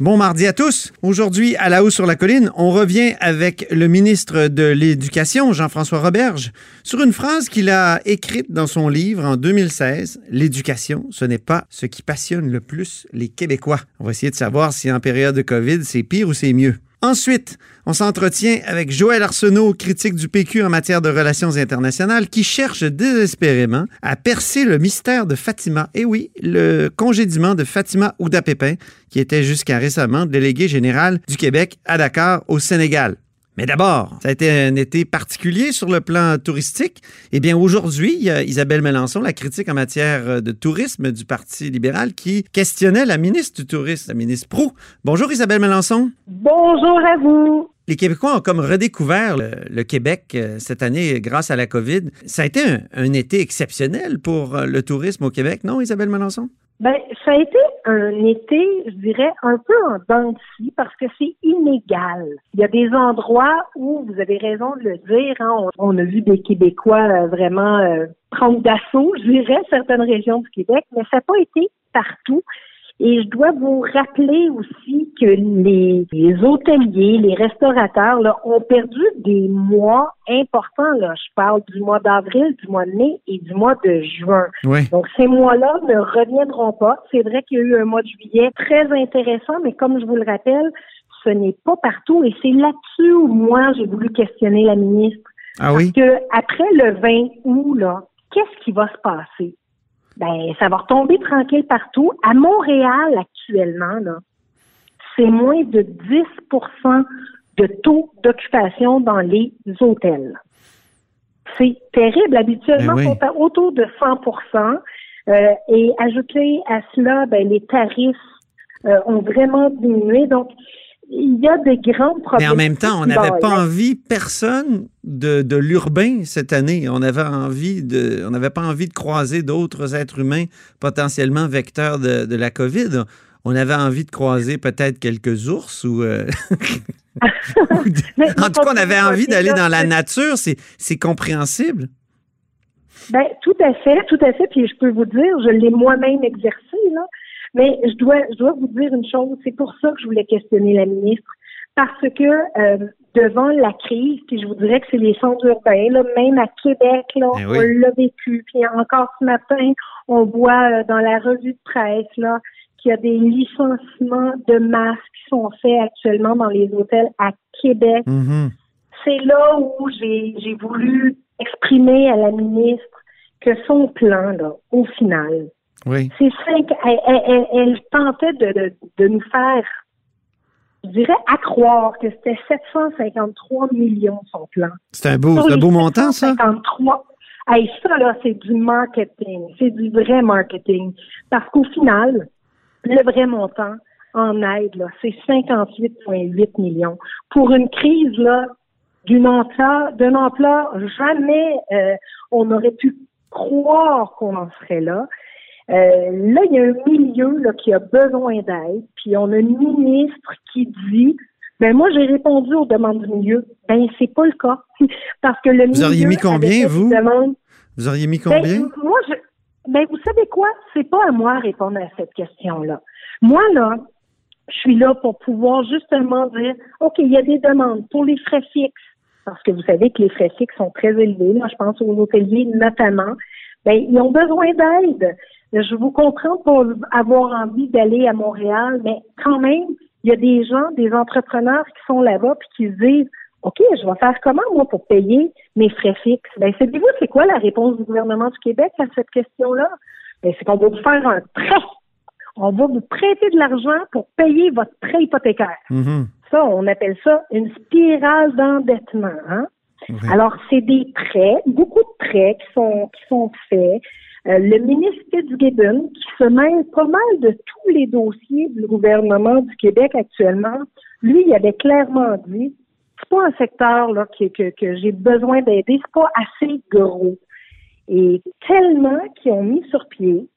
Bon mardi à tous. Aujourd'hui, à la haut sur la colline, on revient avec le ministre de l'Éducation, Jean-François Roberge, sur une phrase qu'il a écrite dans son livre en 2016. L'éducation, ce n'est pas ce qui passionne le plus les Québécois. On va essayer de savoir si en période de COVID, c'est pire ou c'est mieux. Ensuite, on s'entretient avec Joël Arsenault, critique du PQ en matière de relations internationales, qui cherche désespérément à percer le mystère de Fatima. Et oui, le congédiement de Fatima Ouda-Pépin, qui était jusqu'à récemment délégué général du Québec à Dakar, au Sénégal. Mais d'abord, ça a été un été particulier sur le plan touristique. Eh bien, aujourd'hui, il y a Isabelle Mélenchon, la critique en matière de tourisme du Parti libéral, qui questionnait la ministre du Tourisme, la ministre Prou. Bonjour Isabelle Mélenchon. Bonjour à vous. Les Québécois ont comme redécouvert le, Québec euh, cette année grâce à la COVID. Ça a été un, un été exceptionnel pour euh, le tourisme au Québec, non, Isabelle Mélenchon? Ben, ça a été un été, je dirais, un peu en dents parce que c'est inégal. Il y a des endroits où, vous avez raison de le dire, hein, on, a vu des Québécois euh, vraiment euh, prendre d'assaut, je dirais, certaines régions du Québec, mais ça n'a pas été partout. Et je dois vous rappeler aussi que les, hôteliers, les restaurateurs là, ont perdu des mois importants. Là. Je parle du mois d'avril, du mois de mai et du mois de juin. Donc ces mois-là ne reviendront pas. C'est vrai qu'il y a eu un mois de juillet très intéressant, mais comme je vous le rappelle, ce n'est pas partout. Et c'est là-dessus où moi j'ai voulu questionner la ministre. Ah oui? Parce que après le 20 août, là, qu'est-ce qui va se passer? Ben ça va retomber tranquille partout. À Montréal, actuellement, là, c'est moins de 10% de taux d'occupation dans les hôtels. C'est terrible. Habituellement, ben on autour de 100% euh, Et ajouter à cela, ben, les tarifs euh, ont vraiment diminué. Donc, il y a des grands problèmes. Mais en même temps, on n'avait pas envie, personne, de, de l'urbain cette année. On avait envie de, on n'avait pas envie de croiser d'autres êtres humains potentiellement vecteurs de, de, la COVID. On avait envie de croiser peut-être quelques ours ou. Euh, en tout cas, on avait envie d'aller dans la nature. C'est compréhensible. Ben, tout à fait, tout à fait. Puis je peux vous dire, je l'ai moi-même exercé, là. Mais je dois, je dois vous dire une chose, c'est pour ça que je voulais questionner la ministre, parce que euh, devant la crise, puis je vous dirais que c'est les centres urbains, là, même à Québec, là, eh on l'a vécu. Puis encore ce matin, on voit euh, dans la revue de presse là qu'il y a des licenciements de masques qui sont faits actuellement dans les hôtels à Québec. Mm-hmm. C'est là où j'ai voulu exprimer à la ministre que son plan, là, au final, oui. C'est cinq. Elle, tentait de, de, nous faire, je dirais, accroire que c'était 753 millions son plan. C'est un beau, un beau montant, ça? 753. Hey, ça, là, c'est du marketing. C'est du vrai marketing. Parce qu'au final, le vrai montant en aide, là, c'est 58,8 millions. Pour une crise, là, d'une ampleur, d'une ampleur, jamais euh, on aurait pu croire qu'on en serait là. Euh, là, il y a un milieu là, qui a besoin d'aide, puis on a une ministre qui dit ben moi j'ai répondu aux demandes du milieu. Ben c'est pas le cas. Parce que le Vous auriez mis combien, vous? Vous auriez mis ben, combien? moi, je, ben vous savez quoi? C'est pas à moi de répondre à cette question-là. Moi, là, je suis là pour pouvoir justement dire OK, il y a des demandes pour les frais fixes. Parce que vous savez que les frais fixes sont très élevés. Là, je pense aux hôteliers notamment. Ben, ils ont besoin d'aide. Je vous comprends pour avoir envie d'aller à Montréal, mais quand même, il y a des gens, des entrepreneurs qui sont là-bas puis qui se disent OK, je vais faire comment, moi, pour payer mes frais fixes? Ben, savez-vous, c'est quoi la réponse du gouvernement du Québec à cette question-là? Ben, c'est qu'on va vous faire un prêt. On va vous prêter de l'argent pour payer votre prêt hypothécaire. Mm-hmm. Ça, on appelle ça une spirale d'endettement. Hein? Alors, c'est des prêts, beaucoup de prêts qui sont, qui sont faits Euh, le ministre Fitzgibbon, qui se mêle pas mal de tous les dossiers du gouvernement du Québec actuellement, lui, il avait clairement dit c'est pas un secteur là, que, que, que j'ai besoin d'aider, c'est pas assez gros. Et tellement qu'ils ont mis sur pied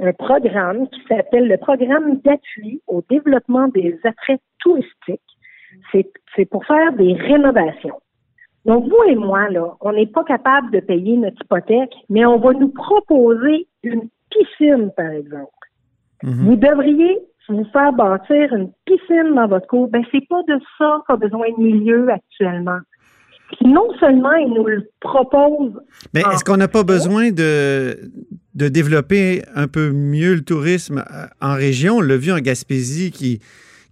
un programme qui s'appelle le programme d'appui au développement des attraits touristiques. C'est pour faire des rénovations. Donc, vous et moi, là, on n'est pas capable de payer notre hypothèque, mais on va nous proposer une piscine, par exemple. Mhm. Vous devriez vous faire bâtir une piscine dans votre cour. Ben, c'est pas de ça qu'a besoin de milieu actuellement. non seulement ils nous le proposent. Mais est-ce qu'on n'a pas besoin de, de développer un peu mieux le tourisme euh, en région? On l'a vu en Gaspésie qui,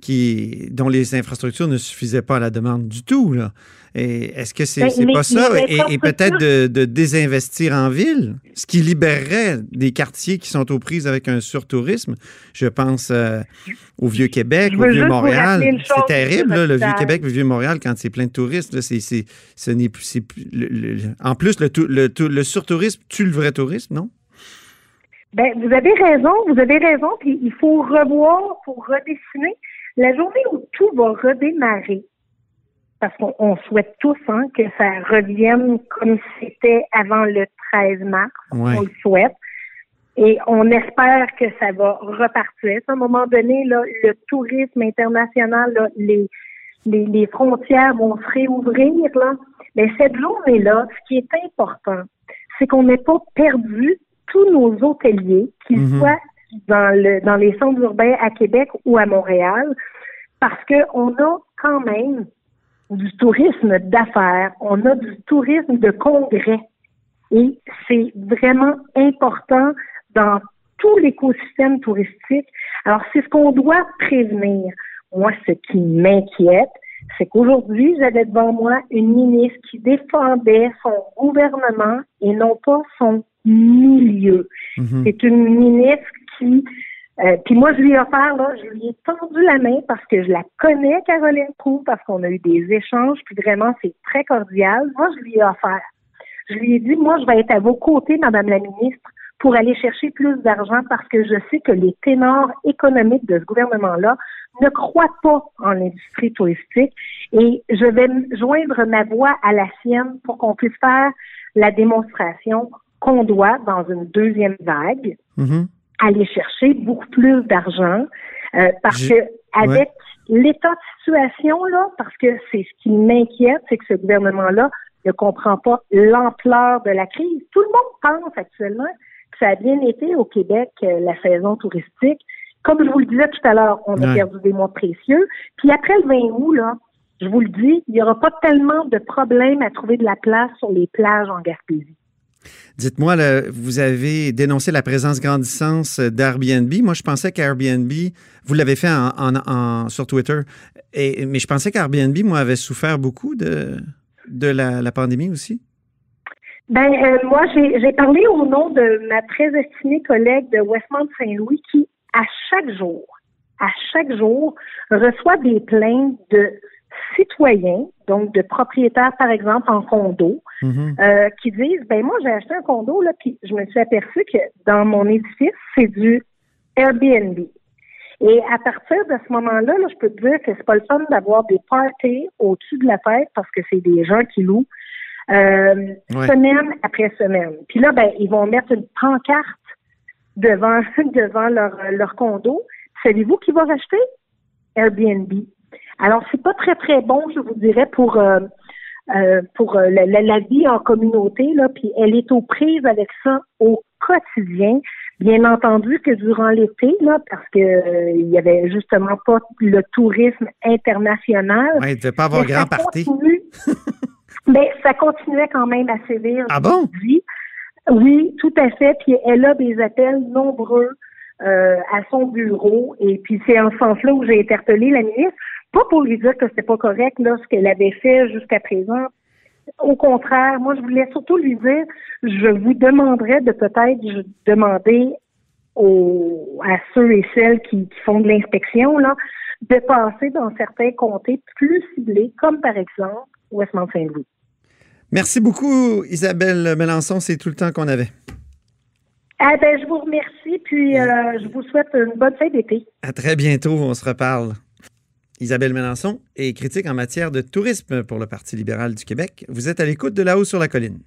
qui, dont les infrastructures ne suffisaient pas à la demande du tout. Là. Est-ce que c'est n'est ben, pas ça? Et, peut-être de, désinvestir en ville, ce qui libérerait des quartiers qui sont aux prises avec un surtourisme. Je pense euh, au Vieux-Québec, au Vieux-Montréal. C'est terrible, le Vieux-Québec, le Vieux-Montréal, quand c'est plein de touristes. c'est, ce n'est plus, en plus, le, le, le surtourisme tue le vrai tourisme, non? Ben, vous avez raison, vous avez raison, puis il faut revoir, pour redessiner. La journée où tout va redémarrer, parce qu'on souhaite tous hein, que ça revienne comme c'était avant le 13 mars. On le souhaite. Et on espère que ça va repartir. À un moment donné, là, le tourisme international, là, les, les, les, frontières vont se réouvrir. Là. Mais cette journée-là, ce qui est important, c'est qu'on n'ait pas perdu tous nos hôteliers, qu'ils mm-hmm. soient dans, le, dans les centres urbains à Québec ou à Montréal, parce qu'on a quand même du tourisme d'affaires, on a du tourisme de congrès. Et c'est vraiment important dans tout l'écosystème touristique. Alors, c'est ce qu'on doit prévenir. Moi, ce qui m'inquiète, c'est qu'aujourd'hui, j'avais devant moi une ministre qui défendait son gouvernement et non pas son milieu. Mm-hmm. C'est une ministre euh, puis moi, je lui ai offert, là, je lui ai tendu la main parce que je la connais, Caroline Proux, parce qu'on a eu des échanges, puis vraiment, c'est très cordial. Moi, je lui ai offert. Je lui ai dit, moi, je vais être à vos côtés, Madame la ministre, pour aller chercher plus d'argent parce que je sais que les ténors économiques de ce gouvernement-là ne croient pas en l'industrie touristique et je vais joindre ma voix à la sienne pour qu'on puisse faire la démonstration qu'on doit dans une deuxième vague. Mm-hmm aller chercher beaucoup plus d'argent euh, parce que avec l'état de situation là, parce que c'est ce qui m'inquiète, c'est que ce gouvernement-là ne comprend pas l'ampleur de la crise. Tout le monde pense actuellement que ça a bien été au Québec euh, la saison touristique. Comme je vous le disais tout à l'heure, on a perdu des mois précieux. Puis après le 20 août, là, je vous le dis, il n'y aura pas tellement de problèmes à trouver de la place sur les plages en Gaspésie. Dites-moi, vous avez dénoncé la présence grandissante d'Airbnb. Moi, je pensais qu'Airbnb, vous l'avez fait en, sur Twitter, mais je pensais qu'Airbnb, moi, avait souffert beaucoup de, la, pandémie aussi. Ben, euh, moi, j'ai parlé au nom de ma très estimée collègue de Westmont-Saint-Louis qui, à chaque jour, à chaque jour, reçoit des plaintes de citoyens, donc de propriétaires, par exemple, en condo, mhm. euh, qui disent, ben moi, j'ai acheté un condo, là, puis je me suis aperçu que dans mon édifice, c'est du Airbnb. Et à partir de ce moment-là, là, je peux te dire que c'est pas le fun d'avoir des parties au-dessus de la tête parce que c'est des gens qui louent euh, semaine après semaine. Puis là, ben, ils vont mettre une pancarte devant devant leur, leur condo. Savez-vous qui va racheter? Airbnb. Alors, c'est pas très, très bon, je vous dirais, pour euh, euh pour euh, la, vie en communauté, là, puis elle est aux prises avec ça au quotidien. Bien entendu que durant l'été, là, parce que euh, il y avait justement pas le tourisme international. Oui, il devait pas avoir grand parti. mais ça continuait quand même à sévir. Ah bon? Oui, tout à fait. Puis elle a des appels nombreux à son bureau. Et puis c'est en ce sens-là où j'ai interpellé la ministre. Pas pour lui dire que c'était pas correct là, ce qu'elle avait fait jusqu'à présent. Au contraire, moi, je voulais surtout lui dire, je vous demanderais de peut-être demander aux, à ceux et celles qui, font de l'inspection, là, de passer dans certains comtés plus ciblés, comme par exemple Westmont-Saint-Louis. Merci beaucoup, Isabelle Melançon. C'est tout le temps qu'on avait. Eh ben, je vous remercie, puis euh, je vous souhaite une bonne fin d'été. À très bientôt, on se reparle. Isabelle Mélenchon est critique en matière de tourisme pour le Parti libéral du Québec. Vous êtes à l'écoute de là-haut sur la colline.